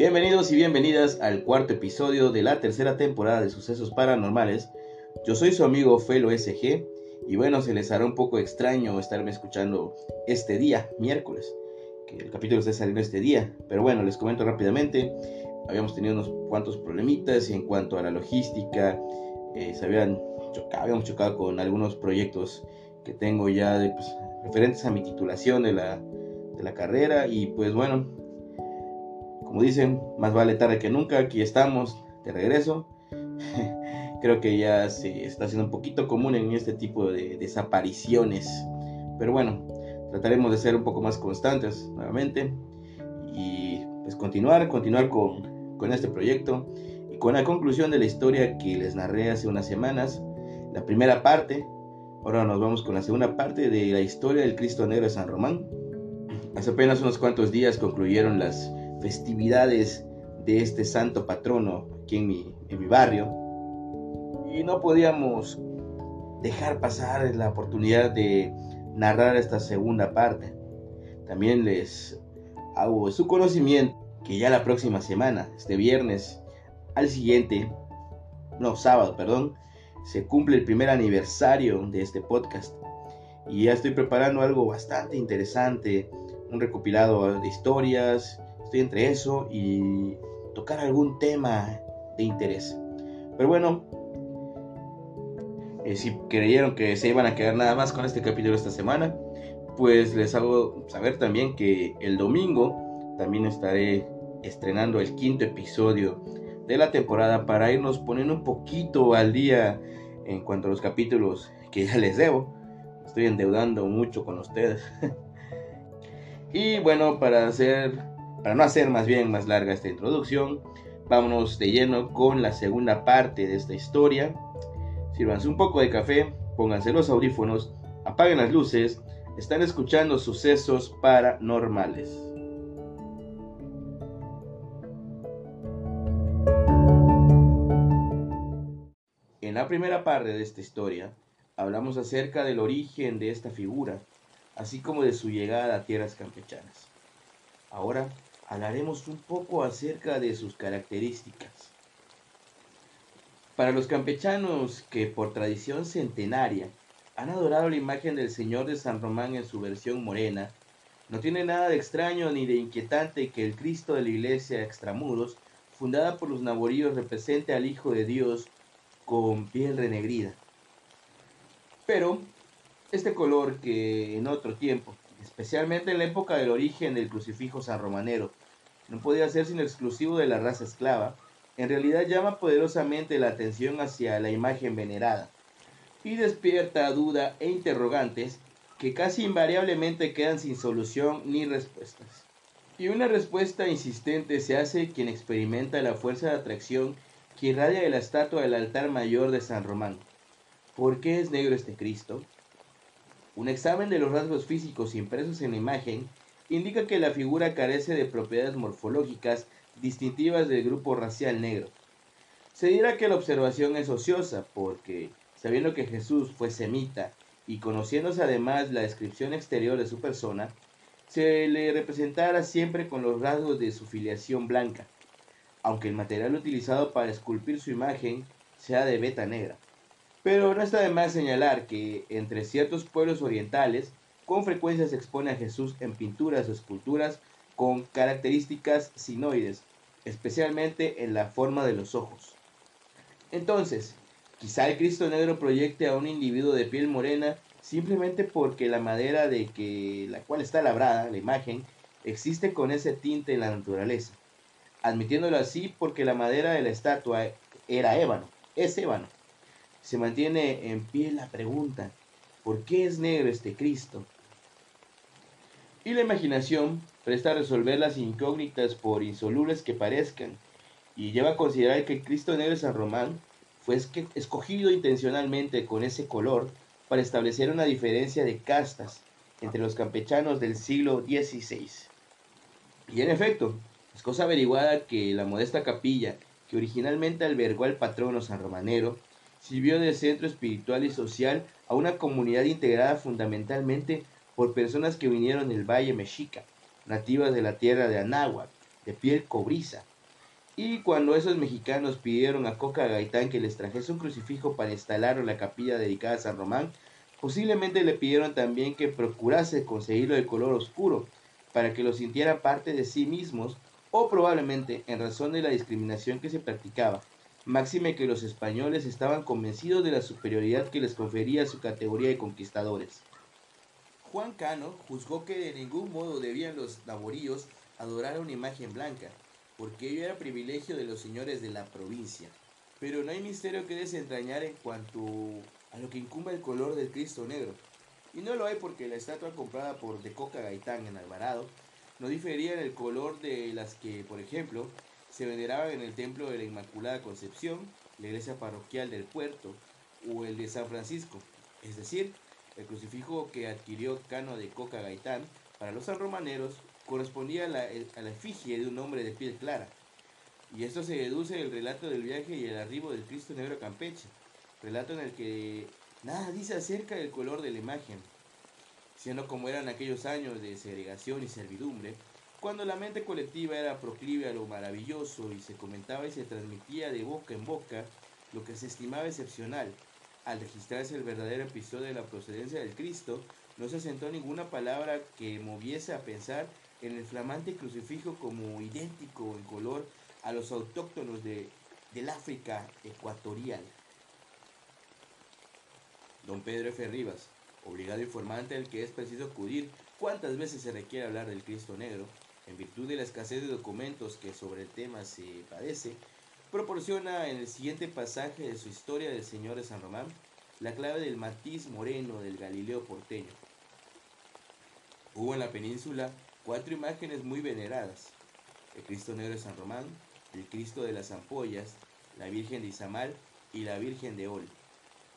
Bienvenidos y bienvenidas al cuarto episodio de la tercera temporada de Sucesos Paranormales. Yo soy su amigo Felo SG y bueno, se les hará un poco extraño estarme escuchando este día, miércoles, que el capítulo esté saliendo este día. Pero bueno, les comento rápidamente. Habíamos tenido unos cuantos problemitas en cuanto a la logística. Eh, se habían chocado, habíamos chocado con algunos proyectos que tengo ya de, pues, referentes a mi titulación de la, de la carrera. Y pues bueno, como dicen, más vale tarde que nunca, aquí estamos de regreso. Creo que ya se está haciendo un poquito común en este tipo de desapariciones. Pero bueno, trataremos de ser un poco más constantes nuevamente y pues continuar, continuar con, con este proyecto y con la conclusión de la historia que les narré hace unas semanas, la primera parte. Ahora nos vamos con la segunda parte de la historia del Cristo Negro de San Román. Hace apenas unos cuantos días concluyeron las festividades de este santo patrono aquí en mi, en mi barrio. Y no podíamos dejar pasar la oportunidad de narrar esta segunda parte. También les hago su conocimiento que ya la próxima semana, este viernes, al siguiente, no, sábado, perdón, se cumple el primer aniversario de este podcast. Y ya estoy preparando algo bastante interesante, un recopilado de historias, Estoy entre eso y tocar algún tema de interés. Pero bueno, eh, si creyeron que se iban a quedar nada más con este capítulo esta semana, pues les hago saber también que el domingo también estaré estrenando el quinto episodio de la temporada para irnos poniendo un poquito al día en cuanto a los capítulos que ya les debo. Estoy endeudando mucho con ustedes. y bueno, para hacer para no hacer más bien más larga esta introducción, vámonos de lleno con la segunda parte de esta historia. Sírvanse un poco de café, pónganse los audífonos, apaguen las luces, están escuchando sucesos paranormales. En la primera parte de esta historia, hablamos acerca del origen de esta figura, así como de su llegada a tierras campechanas. Ahora hablaremos un poco acerca de sus características. Para los campechanos que por tradición centenaria han adorado la imagen del Señor de San Román en su versión morena, no tiene nada de extraño ni de inquietante que el Cristo de la iglesia extramuros, fundada por los naboríos, represente al Hijo de Dios con piel renegrida. Pero este color que en otro tiempo, especialmente en la época del origen del crucifijo sanromanero, no podía ser sino exclusivo de la raza esclava, en realidad llama poderosamente la atención hacia la imagen venerada y despierta duda e interrogantes que casi invariablemente quedan sin solución ni respuestas. Y una respuesta insistente se hace quien experimenta la fuerza de atracción que irradia de la estatua del altar mayor de San Román. ¿Por qué es negro este Cristo? Un examen de los rasgos físicos impresos en la imagen indica que la figura carece de propiedades morfológicas distintivas del grupo racial negro. Se dirá que la observación es ociosa porque, sabiendo que Jesús fue semita y conociéndose además la descripción exterior de su persona, se le representara siempre con los rasgos de su filiación blanca, aunque el material utilizado para esculpir su imagen sea de beta negra. Pero no está de más señalar que entre ciertos pueblos orientales con frecuencia se expone a Jesús en pinturas o esculturas con características sinoides, especialmente en la forma de los ojos. Entonces, quizá el Cristo negro proyecte a un individuo de piel morena simplemente porque la madera de que la cual está labrada, la imagen, existe con ese tinte en la naturaleza, admitiéndolo así porque la madera de la estatua era ébano, es ébano. Se mantiene en pie la pregunta, ¿por qué es negro este Cristo? Y la imaginación presta a resolver las incógnitas por insolubles que parezcan, y lleva a considerar que Cristo Negro San Román fue escogido intencionalmente con ese color para establecer una diferencia de castas entre los campechanos del siglo XVI. Y en efecto, es cosa averiguada que la modesta capilla que originalmente albergó al patrono san romanero sirvió de centro espiritual y social a una comunidad integrada fundamentalmente por personas que vinieron del Valle Mexica, nativas de la tierra de Anáhuac, de piel cobriza, Y cuando esos mexicanos pidieron a Coca Gaitán que les trajese un crucifijo para instalarlo en la capilla dedicada a San Román, posiblemente le pidieron también que procurase conseguirlo de color oscuro, para que lo sintiera parte de sí mismos, o probablemente en razón de la discriminación que se practicaba, máxime que los españoles estaban convencidos de la superioridad que les confería su categoría de conquistadores. Juan Cano juzgó que de ningún modo debían los naboríos adorar una imagen blanca, porque ello era privilegio de los señores de la provincia. Pero no hay misterio que desentrañar en cuanto a lo que incumbe el color del Cristo negro. Y no lo hay porque la estatua comprada por De Coca Gaitán en Alvarado no difería en el color de las que, por ejemplo, se veneraban en el Templo de la Inmaculada Concepción, la iglesia parroquial del puerto o el de San Francisco. Es decir, el crucifijo que adquirió Cano de Coca Gaitán para los sanromaneros correspondía a la, a la efigie de un hombre de piel clara. Y esto se deduce del relato del viaje y el arribo del Cristo Negro Campeche, relato en el que nada dice acerca del color de la imagen, siendo como eran aquellos años de segregación y servidumbre, cuando la mente colectiva era proclive a lo maravilloso y se comentaba y se transmitía de boca en boca lo que se estimaba excepcional. Al registrarse el verdadero episodio de la procedencia del Cristo, no se asentó ninguna palabra que moviese a pensar en el flamante crucifijo como idéntico en color a los autóctonos de, del África ecuatorial. Don Pedro F. Rivas, obligado informante al que es preciso acudir cuántas veces se requiere hablar del Cristo Negro, en virtud de la escasez de documentos que sobre el tema se padece, proporciona en el siguiente pasaje de su historia del Señor de San Román la clave del matiz moreno del Galileo porteño. Hubo en la península cuatro imágenes muy veneradas, el Cristo Negro de San Román, el Cristo de las Ampollas, la Virgen de Izamal y la Virgen de Ol.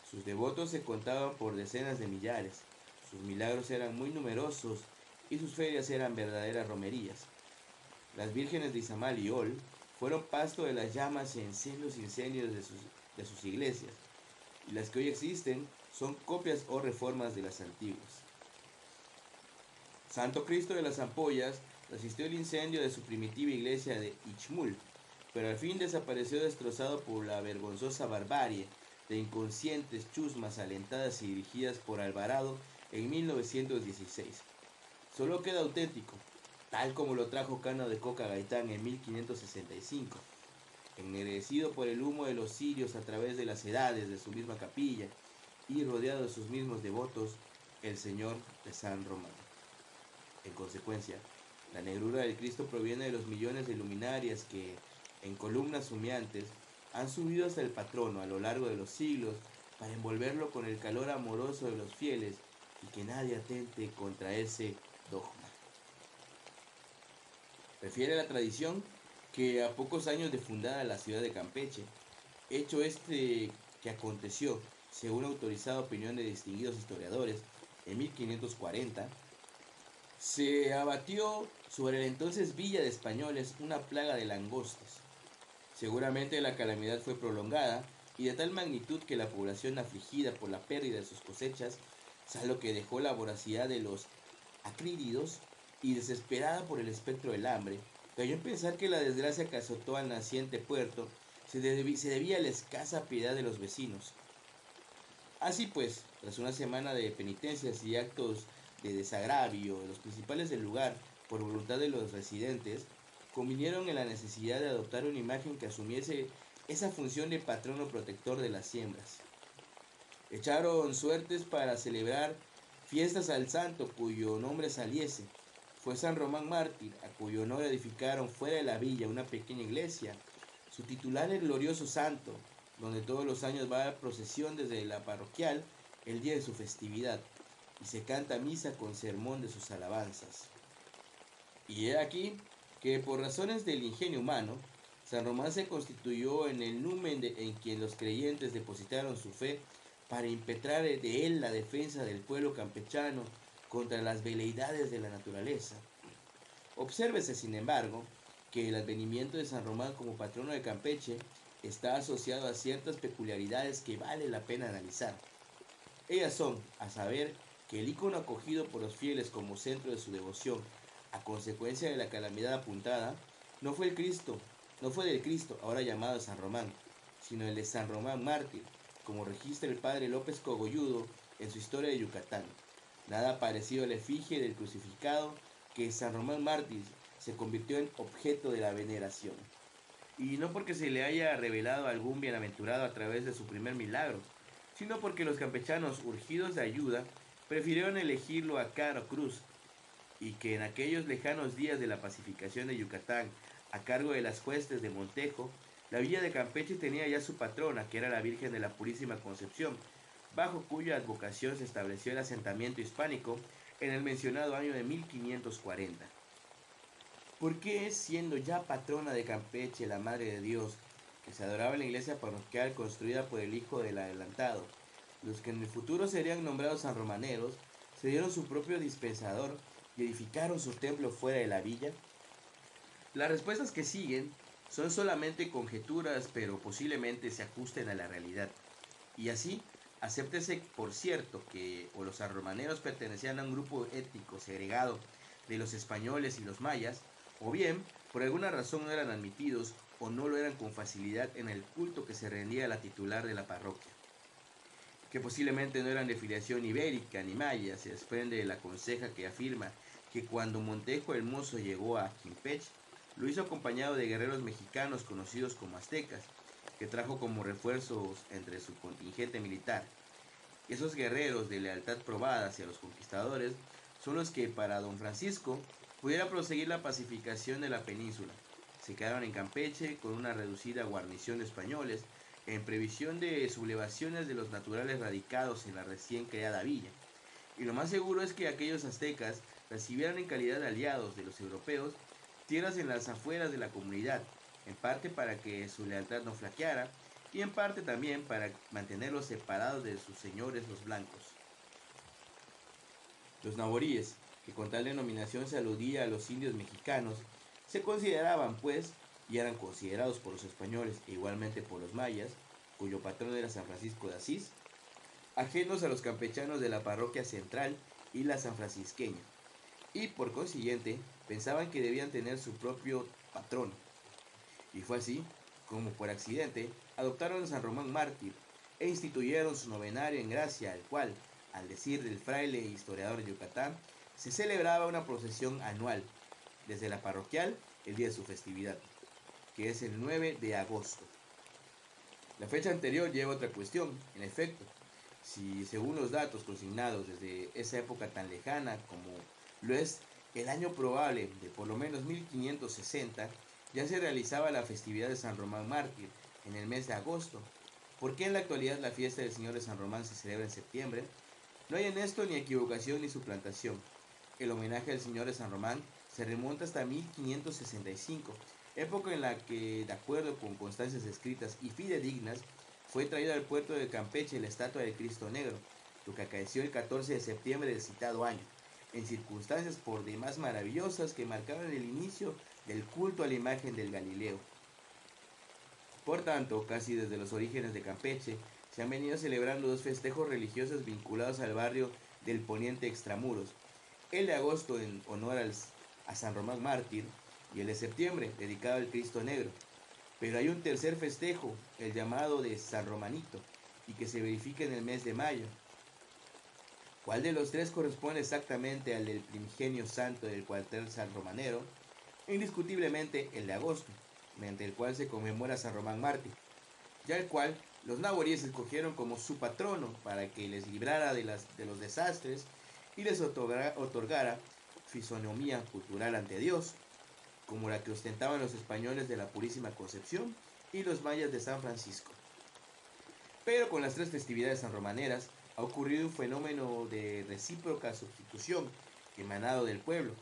Sus devotos se contaban por decenas de millares, sus milagros eran muy numerosos y sus ferias eran verdaderas romerías. Las vírgenes de Izamal y Ol fueron pasto de las llamas en los incendios de sus, de sus iglesias, y las que hoy existen son copias o reformas de las antiguas. Santo Cristo de las Ampollas resistió el incendio de su primitiva iglesia de Ichmul, pero al fin desapareció destrozado por la vergonzosa barbarie de inconscientes chusmas alentadas y dirigidas por Alvarado en 1916. Solo queda auténtico, tal como lo trajo Cano de Coca Gaitán en 1565, ennegrecido por el humo de los cirios a través de las edades de su misma capilla y rodeado de sus mismos devotos, el Señor de San Román. En consecuencia, la negrura del Cristo proviene de los millones de luminarias que, en columnas humeantes, han subido hasta el patrono a lo largo de los siglos para envolverlo con el calor amoroso de los fieles y que nadie atente contra ese dogma. Refiere la tradición que a pocos años de fundada la ciudad de Campeche, hecho este que aconteció, según autorizada opinión de distinguidos historiadores, en 1540, se abatió sobre el entonces Villa de Españoles una plaga de langostas. Seguramente la calamidad fue prolongada y de tal magnitud que la población afligida por la pérdida de sus cosechas, salvo que dejó la voracidad de los acrídidos y desesperada por el espectro del hambre, cayó en pensar que la desgracia que azotó al naciente puerto se, debía a la escasa piedad de los vecinos. Así pues, tras una semana de penitencias y actos de desagravio de los principales del lugar por voluntad de los residentes, convinieron en la necesidad de adoptar una imagen que asumiese esa función de patrono protector de las siembras. Echaron suertes para celebrar fiestas al santo cuyo nombre saliese. Fue San Román Mártir, a cuyo honor edificaron fuera de la villa una pequeña iglesia. Su titular el glorioso santo, donde todos los años va a procesión desde la parroquial el día de su festividad y se canta misa con sermón de sus alabanzas. Y he aquí que por razones del ingenio humano, San Román se constituyó en el numen en quien los creyentes depositaron su fe para impetrar de él la defensa del pueblo campechano contra las veleidades de la naturaleza. Obsérvese, sin embargo, que el advenimiento de San Román como patrono de Campeche está asociado a ciertas peculiaridades que vale la pena analizar. Ellas son, a saber, el icono acogido por los fieles como centro de su devoción a consecuencia de la calamidad apuntada no fue el Cristo, no fue del Cristo, ahora llamado San Román, sino el de San Román Mártir, como registra el padre López Cogolludo en su historia de Yucatán. Nada parecido a la efigie del crucificado que San Román Mártir se convirtió en objeto de la veneración. Y no porque se le haya revelado algún bienaventurado a través de su primer milagro, sino porque los campechanos, urgidos de ayuda, prefirieron elegirlo a Caro Cruz, y que en aquellos lejanos días de la pacificación de Yucatán, a cargo de las huestes de Montejo, la villa de Campeche tenía ya su patrona, que era la Virgen de la Purísima Concepción, bajo cuya advocación se estableció el asentamiento hispánico en el mencionado año de 1540. ¿Por qué, siendo ya patrona de Campeche la Madre de Dios, que se adoraba en la iglesia parroquial construida por el hijo del adelantado, los que en el futuro serían nombrados san romaneros, se dieron su propio dispensador y edificaron su templo fuera de la villa? Las respuestas que siguen son solamente conjeturas, pero posiblemente se ajusten a la realidad. Y así, acéptese por cierto que o los romaneros pertenecían a un grupo étnico segregado de los españoles y los mayas, o bien por alguna razón no eran admitidos o no lo eran con facilidad en el culto que se rendía a la titular de la parroquia. Que posiblemente no eran de filiación ibérica ni maya, se desprende de la conseja que afirma que cuando Montejo el Mozo llegó a Quimpeche, lo hizo acompañado de guerreros mexicanos conocidos como aztecas, trajo como refuerzos entre su contingente militar. Esos guerreros de lealtad probada hacia los conquistadores son los que para don Francisco pudiera proseguir la pacificación de la península. Se quedaron en Campeche con una reducida guarnición de españoles en previsión de sublevaciones de los naturales radicados en la recién creada villa. Y lo más seguro es que aquellos aztecas recibieran en calidad de aliados de los europeos tierras en las afueras de la comunidad, en parte para que su lealtad no flaqueara y en parte también para mantenerlos separados de sus señores los blancos. Los naboríes, que con tal denominación se aludía a los indios mexicanos, se consideraban, pues, y eran considerados por los españoles e igualmente por los mayas, cuyo patrón era San Francisco de Asís, ajenos a los campechanos de la parroquia central y la san francisqueña, y por consiguiente pensaban que debían tener su propio patrón. Y fue así como por accidente adoptaron a San Román Mártir e instituyeron su novenario en gracia, al cual, al decir del fraile e historiador de Yucatán, se celebraba una procesión anual, desde la parroquial el día de su festividad, que es el 9 de agosto. La fecha anterior lleva otra cuestión, en efecto, si según los datos consignados desde esa época tan lejana como lo es el año probable de por lo menos 1560, ya se realizaba la festividad de San Román Mártir en el mes de agosto. ¿Por qué en la actualidad la fiesta del Señor de San Román se celebra en septiembre? No hay en esto ni equivocación ni suplantación. El homenaje al Señor de San Román se remonta hasta 1565, época en la que, de acuerdo con constancias escritas y fidedignas, fue traída al puerto de Campeche la estatua del Cristo Negro, lo que acaeció el 14 de septiembre del citado año, en circunstancias por demás maravillosas que marcaron el inicio del culto a la imagen del Galileo. Por tanto, casi desde los orígenes de Campeche, se han venido celebrando dos festejos religiosos vinculados al barrio del Poniente Extramuros, el de agosto en honor a San Román Mártir y el de septiembre dedicado al Cristo Negro. Pero hay un tercer festejo, el llamado de San Romanito, y que se verifica en el mes de mayo. ¿Cuál de los tres corresponde exactamente al del primigenio santo del cuartel San Romanero? Indiscutiblemente el de agosto, mediante el cual se conmemora San Román Mártir, ya el cual los naboríes escogieron como su patrono para que les librara de, los desastres y les otorgara, otorgara fisonomía cultural ante Dios, como la que ostentaban los españoles de la Purísima Concepción y los mayas de San Francisco. Pero con las tres festividades sanromaneras ha ocurrido un fenómeno de recíproca sustitución emanado del pueblo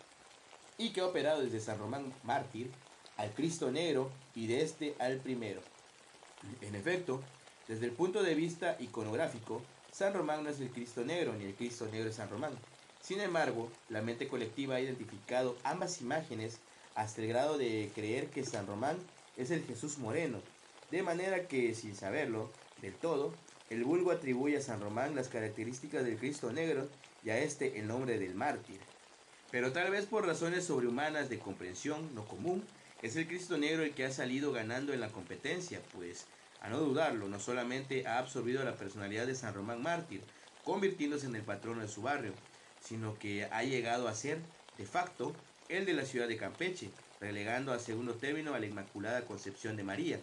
y que ha operado desde San Román Mártir al Cristo Negro y de este al primero. En efecto, desde el punto de vista iconográfico, San Román no es el Cristo Negro ni el Cristo Negro es San Román. Sin embargo, la mente colectiva ha identificado ambas imágenes hasta el grado de creer que San Román es el Jesús moreno, de manera que, sin saberlo del todo, el vulgo atribuye a San Román las características del Cristo negro y a este el nombre del mártir. Pero tal vez por razones sobrehumanas de comprensión no común, Es el Cristo Negro el que ha salido ganando en la competencia, pues, a no dudarlo, no solamente ha absorbido la personalidad de San Román Mártir, convirtiéndose en el patrono de su barrio, sino que ha llegado a ser, de facto, el de la ciudad de Campeche, relegando a segundo término a la Inmaculada Concepción de María,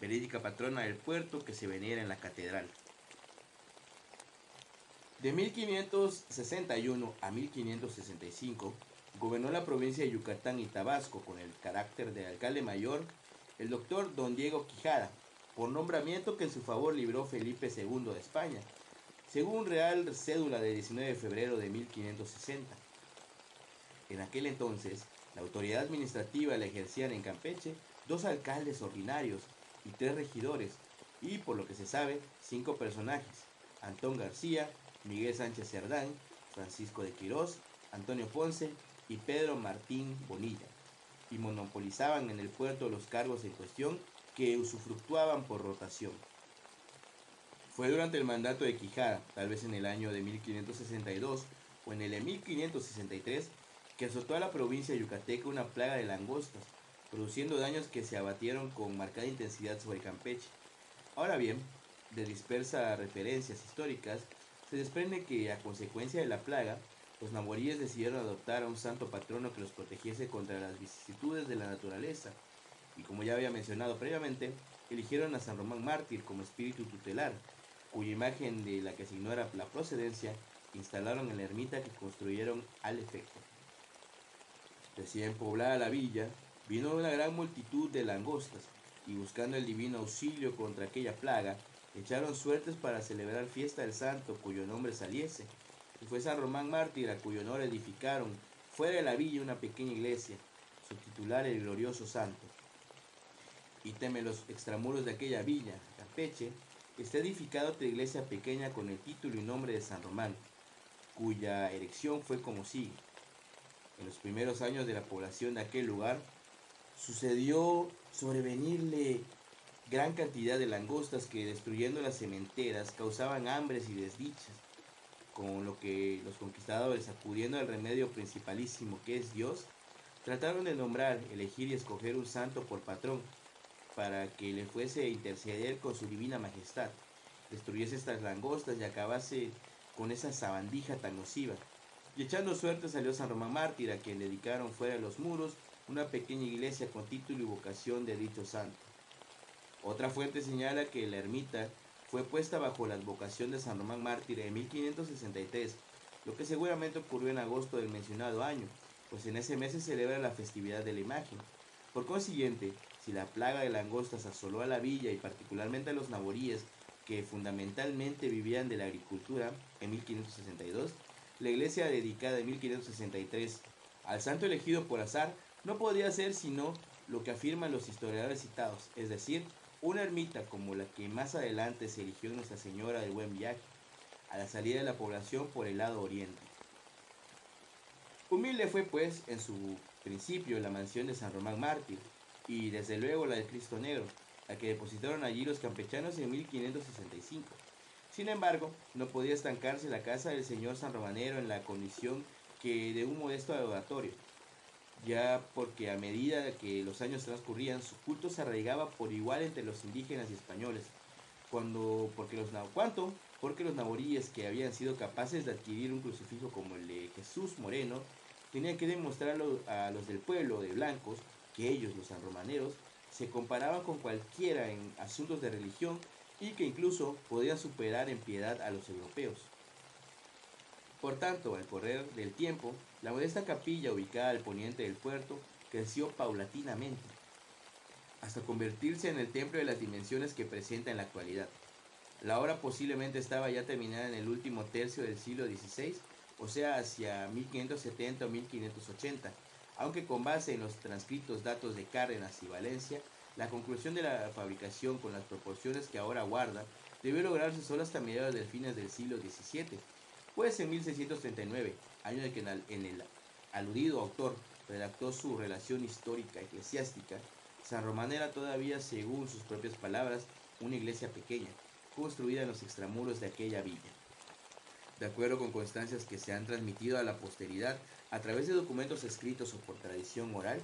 verídica patrona del puerto que se venera en la catedral. De 1561 a 1565, gobernó la provincia de Yucatán y Tabasco con el carácter de alcalde mayor el doctor don Diego Quijada, por nombramiento que en su favor libró Felipe II de España, según Real Cédula de 19 de febrero de 1560. En aquel entonces, la autoridad administrativa la ejercían en Campeche dos alcaldes ordinarios y tres regidores, y por lo que se sabe, cinco personajes, Antón García, Miguel Sánchez Cerdán, Francisco de Quirós, Antonio Ponce y Pedro Martín Bonilla, y monopolizaban en el puerto los cargos en cuestión que usufructuaban por rotación. Fue durante el mandato de Quijada, tal vez en el año de 1562 o en el de 1563, que azotó a la provincia yucateca una plaga de langostas, produciendo daños que se abatieron con marcada intensidad sobre Campeche. Ahora bien, de dispersas referencias históricas, se desprende que a consecuencia de la plaga, los naboríes decidieron adoptar a un santo patrono que los protegiese contra las vicisitudes de la naturaleza, y como ya había mencionado previamente, eligieron a San Román Mártir como espíritu tutelar, cuya imagen de la que se ignora la procedencia, instalaron en la ermita que construyeron al efecto. Recién poblada la villa, vino una gran multitud de langostas, y buscando el divino auxilio contra aquella plaga, echaron suertes para celebrar fiesta del santo cuyo nombre saliese. Y fue San Román Mártir a cuyo honor edificaron fuera de la villa una pequeña iglesia, su titular el glorioso santo. Y teme los extramuros de aquella villa, Campeche, está edificada otra iglesia pequeña con el título y nombre de San Román, cuya erección fue como sigue. En los primeros años de la población de aquel lugar, sucedió sobrevenirle gran cantidad de langostas que destruyendo las cementeras causaban hambres y desdichas, con lo que los conquistadores, acudiendo al remedio principalísimo que es Dios, trataron de nombrar, elegir y escoger un santo por patrón, para que le fuese a interceder con su divina majestad, destruyese estas langostas y acabase con esa sabandija tan nociva. Y echando suerte salió San Román Mártir, a quien dedicaron fuera de los muros una pequeña iglesia con título y vocación de dicho santo. Otra fuente señala que la ermita fue puesta bajo la advocación de San Román Mártir en 1563, lo que seguramente ocurrió en agosto del mencionado año, pues en ese mes se celebra la festividad de la imagen. Por consiguiente, si la plaga de langostas asoló a la villa y particularmente a los naboríes, que fundamentalmente vivían de la agricultura, en 1562, la iglesia dedicada en 1563 al santo elegido por azar no podía ser sino lo que afirman los historiadores citados, es decir, una ermita como la que más adelante se eligió Nuestra Señora del Buen Viaje, a la salida de la población por el lado oriente. Humilde fue pues en su principio la mansión de San Román Mártir y desde luego la de Cristo Negro, la que depositaron allí los campechanos en 1565. Sin embargo, no podía estancarse la casa del señor San Romanero en la condición que de un modesto adoratorio, ya porque a medida que los años transcurrían, su culto se arraigaba por igual entre los indígenas y españoles. Cuando, porque los, ¿Cuánto? Porque los naboríes que habían sido capaces de adquirir un crucifijo como el de Jesús Moreno, tenían que demostrarlo a los del pueblo de blancos que ellos, los sanromaneros, se comparaban con cualquiera en asuntos de religión y que incluso podían superar en piedad a los europeos. Por tanto, al correr del tiempo, la modesta capilla ubicada al poniente del puerto creció paulatinamente, hasta convertirse en el templo de las dimensiones que presenta en la actualidad. La obra posiblemente estaba ya terminada en el último tercio del siglo XVI, o sea, hacia 1570 o 1580, aunque con base en los transcritos datos de Cárdenas y Valencia, la conclusión de la fabricación con las proporciones que ahora guarda debió lograrse solo hasta mediados del fines del siglo XVII, pues en 1639, año en que en el aludido autor redactó su relación histórica eclesiástica, San Román era todavía, según sus propias palabras, una iglesia pequeña, construida en los extramuros de aquella villa. De acuerdo con constancias que se han transmitido a la posteridad a través de documentos escritos o por tradición oral,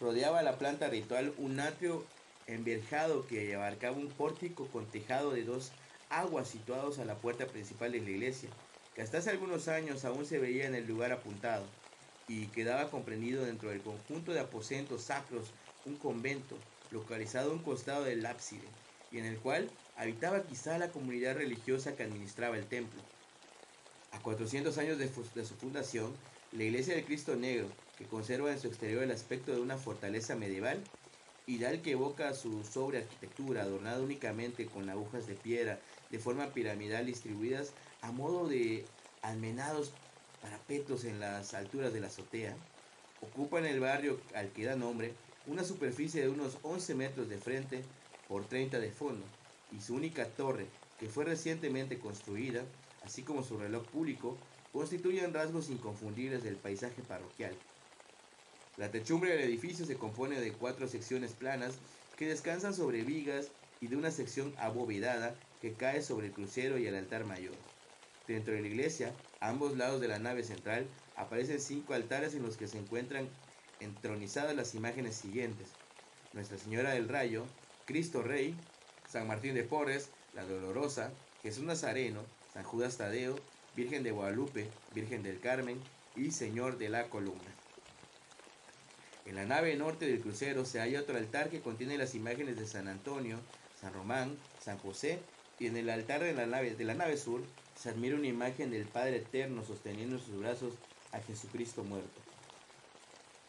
rodeaba la planta ritual un atrio enverjado que abarcaba un pórtico con tejado de dos aguas situados a la puerta principal de la iglesia, que hasta hace algunos años aún se veía en el lugar apuntado, y quedaba comprendido dentro del conjunto de aposentos sacros un convento, localizado a un costado del ábside, y en el cual habitaba quizá la comunidad religiosa que administraba el templo. A 400 años de, de su fundación, la iglesia del Cristo Negro, que conserva en su exterior el aspecto de una fortaleza medieval, ideal que evoca su sobre arquitectura, adornada únicamente con agujas de piedra de forma piramidal distribuidas a modo de almenados parapetos en las alturas de la azotea, ocupa en el barrio al que da nombre una superficie de unos 11 metros de frente por 30 de fondo, y su única torre, que fue recientemente construida, así como su reloj público, constituyen rasgos inconfundibles del paisaje parroquial. La techumbre del edificio se compone de cuatro secciones planas que descansan sobre vigas y de una sección abovedada que cae sobre el crucero y el altar mayor. Dentro de la iglesia, a ambos lados de la nave central, aparecen cinco altares en los que se encuentran entronizadas las imágenes siguientes. Nuestra Señora del Rayo, Cristo Rey, San Martín de Porres, la Dolorosa, Jesús Nazareno, San Judas Tadeo, Virgen de Guadalupe, Virgen del Carmen y Señor de la Columna. En la nave norte del crucero se halla otro altar que contiene las imágenes de San Antonio, San Román, San José y en el altar de la nave, de la nave sur se admira una imagen del Padre Eterno sosteniendo en sus brazos a Jesucristo muerto.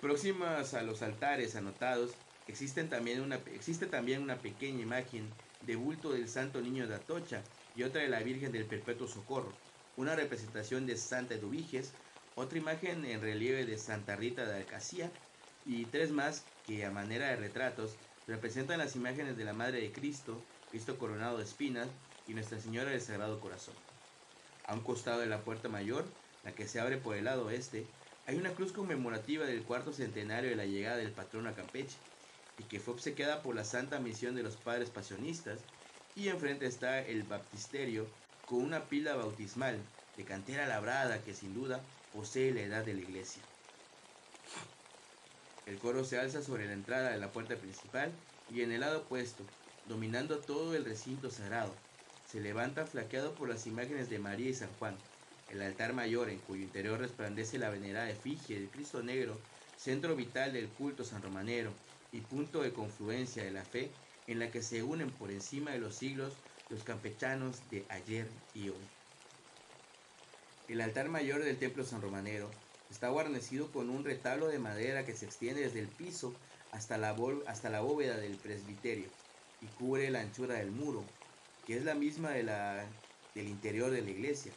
Próximas a los altares anotados existen también una, existe también una pequeña imagen de bulto del Santo Niño de Atocha y otra de la Virgen del Perpetuo Socorro, una representación de Santa Eduviges, otra imagen en relieve de Santa Rita de Alcacía y tres más que a manera de retratos representan las imágenes de la Madre de Cristo, Cristo coronado de espinas y Nuestra Señora del Sagrado Corazón. A un costado de la puerta mayor, la que se abre por el lado oeste, hay una cruz conmemorativa del cuarto centenario de la llegada del patrón a Campeche, y que fue obsequiada por la Santa Misión de los Padres Pasionistas, y enfrente está el baptisterio con una pila bautismal de cantera labrada que sin duda posee la edad de la iglesia. El coro se alza sobre la entrada de la puerta principal y en el lado opuesto, dominando todo el recinto sagrado, se levanta flaqueado por las imágenes de María y San Juan, el altar mayor en cuyo interior resplandece la venerada efigie del Cristo Negro, centro vital del culto sanromanero y punto de confluencia de la fe en la que se unen por encima de los siglos los campechanos de ayer y hoy. El altar mayor del templo sanromanero está guarnecido con un retablo de madera que se extiende desde el piso hasta la, hasta la bóveda del presbiterio y cubre la anchura del muro, que es la misma de la, del interior de la iglesia.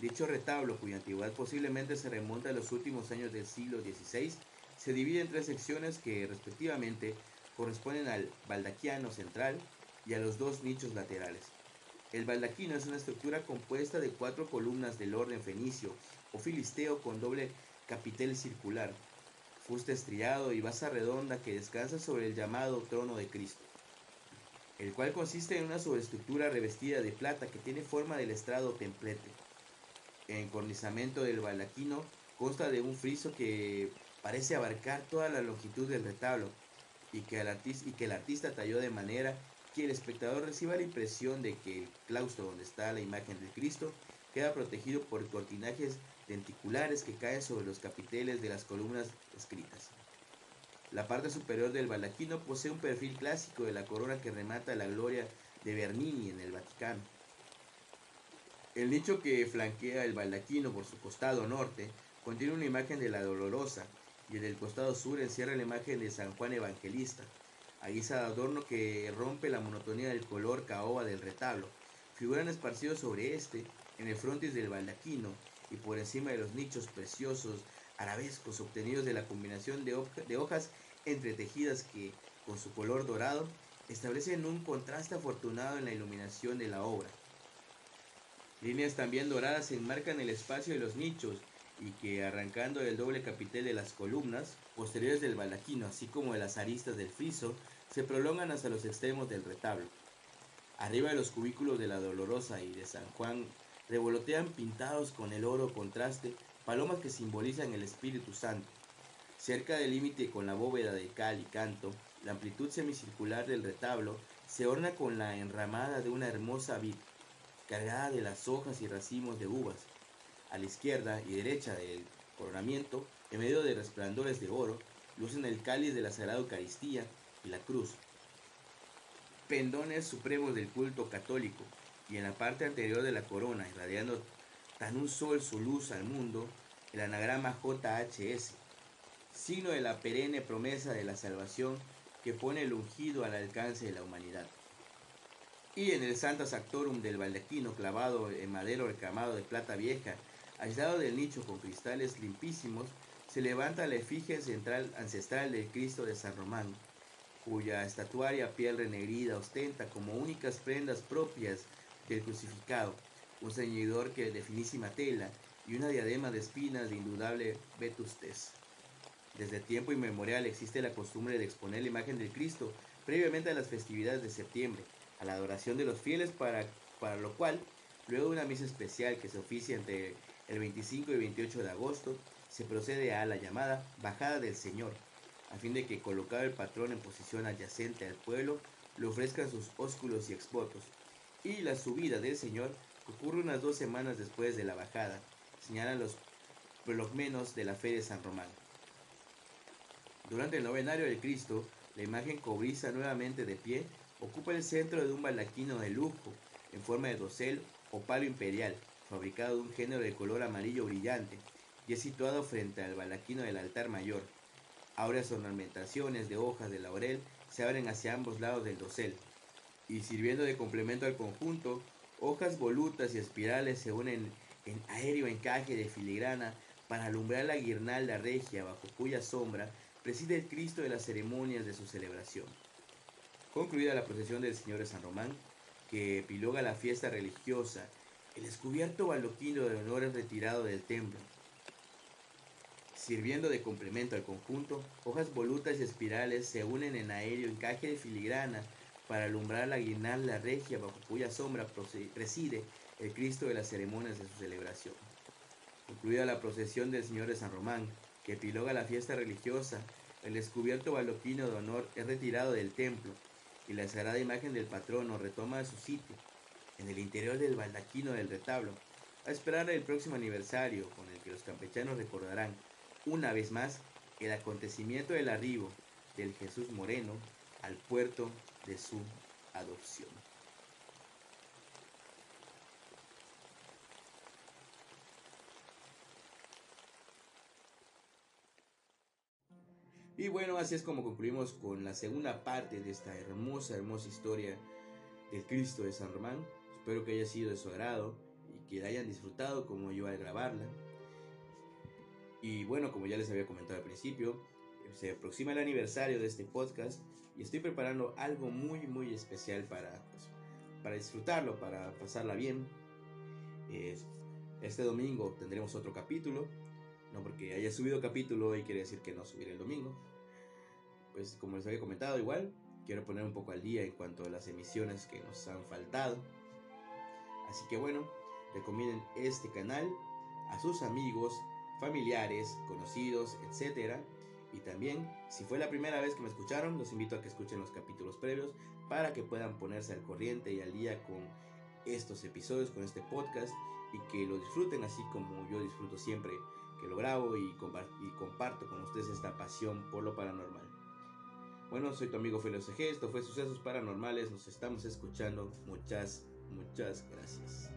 Dicho retablo, cuya antigüedad posiblemente se remonta a los últimos años del siglo XVI, se divide en tres secciones que respectivamente corresponden al baldaquiano central y a los dos nichos laterales. El baldaquino es una estructura compuesta de cuatro columnas del orden fenicio o filisteo con doble capitel circular, fuste estriado y base redonda que descansa sobre el llamado trono de Cristo, el cual consiste en una sobreestructura revestida de plata que tiene forma del estrado templete. El encornizamiento del baldaquino consta de un friso que parece abarcar toda la longitud del retablo y que, el artista, y que el artista talló de manera que el espectador reciba la impresión de que el claustro donde está la imagen del Cristo queda protegido por cortinajes denticulares que caen sobre los capiteles de las columnas escritas. La parte superior del baldaquino posee un perfil clásico de la corona que remata la gloria de Bernini en el Vaticano. El nicho que flanquea el baldaquino por su costado norte contiene una imagen de la Dolorosa y el costado sur encierra la imagen de San Juan Evangelista, a guisa de adorno que rompe la monotonía del color caoba del retablo. Figuran esparcidos sobre este, en el frontis del baldaquino y por encima de los nichos preciosos arabescos obtenidos de la combinación de hojas entretejidas que, con su color dorado, establecen un contraste afortunado en la iluminación de la obra. Líneas también doradas enmarcan el espacio de los nichos y que arrancando del doble capitel de las columnas posteriores del baldaquino, así como de las aristas del friso, se prolongan hasta los extremos del retablo. Arriba de los cubículos de la Dolorosa y de San Juan revolotean pintados con el oro contraste palomas que simbolizan el Espíritu Santo. Cerca del límite con la bóveda de cal y canto, la amplitud semicircular del retablo se orna con la enramada de una hermosa vid, cargada de las hojas y racimos de uvas. A la izquierda y derecha del coronamiento, en medio de resplandores de oro, lucen el cáliz de la Sagrada Eucaristía y la cruz. Pendones supremos del culto católico, y en la parte anterior de la corona, irradiando tan un sol su luz al mundo, el anagrama JHS, signo de la perenne promesa de la salvación que pone el ungido al alcance de la humanidad. Y en el Santa Sactorum del baldaquino clavado en madero recamado de plata vieja, aislado del nicho con cristales limpísimos, se levanta la efigie central ancestral del Cristo de San Román, cuya estatuaria piel renegrida ostenta como únicas prendas propias del crucificado, un ceñidor que de finísima tela y una diadema de espinas de indudable vetustez. Desde tiempo inmemorial existe la costumbre de exponer la imagen del Cristo previamente a las festividades de septiembre, a la adoración de los fieles, para, para lo cual, luego de una misa especial que se oficia entre el 25 y 28 de agosto, se procede a la llamada bajada del Señor, a fin de que colocado el patrón en posición adyacente al pueblo, le ofrezcan sus ósculos y exvotos. Y la subida del Señor ocurre unas dos semanas después de la bajada, señalan los menos de la fe de San Román. Durante el novenario del Cristo, la imagen cobriza nuevamente de pie ocupa el centro de un baldaquino de lujo en forma de dosel o palo imperial, fabricado de un género de color amarillo brillante, y es situado frente al balaquino del altar mayor. Áureas ornamentaciones de hojas de laurel se abren hacia ambos lados del dosel, y sirviendo de complemento al conjunto, hojas volutas y espirales se unen en aéreo encaje de filigrana para alumbrar la guirnalda regia bajo cuya sombra preside el Cristo de las ceremonias de su celebración. Concluida la procesión del Señor de San Román, que epiloga la fiesta religiosa, el descubierto baloquino de honor es retirado del templo, Sirviendo de complemento al conjunto, hojas volutas y espirales se unen en aéreo encaje de filigrana para alumbrar la guirnalda regia bajo cuya sombra preside el Cristo de las ceremonias de su celebración. Concluida la procesión del Señor de San Román, que epiloga la fiesta religiosa, el descubierto baloquino de honor es retirado del templo y la sagrada imagen del patrono retoma su sitio en el interior del baldaquino del retablo, a esperar el próximo aniversario con el que los campechanos recordarán una vez más el acontecimiento del arribo del Jesús Moreno al puerto de su adopción. Y bueno, así es como concluimos con la segunda parte de esta hermosa, hermosa historia del Cristo de San Román. Espero que haya sido de su agrado y que la hayan disfrutado como yo al grabarla. Y bueno, como ya les había comentado al principio, se aproxima el aniversario de este podcast y estoy preparando algo muy muy especial para, pues, para disfrutarlo, para pasarla bien. este domingo tendremos otro capítulo, no porque haya subido capítulo y quiere decir que no subiré el domingo. Pues como les había comentado igual, quiero poner un poco al día en cuanto a las emisiones que nos han faltado. Así que bueno, recomienden este canal a sus amigos, familiares, conocidos, etc. Y también, si fue la primera vez que me escucharon, los invito a que escuchen los capítulos previos para que puedan ponerse al corriente y al día con estos episodios, con este podcast y que lo disfruten así como yo disfruto siempre que lo grabo y, comparto con ustedes esta pasión por lo paranormal. Bueno, soy tu amigo Felio CG, esto fue Sucesos Paranormales, nos estamos escuchando, muchas, muchas gracias.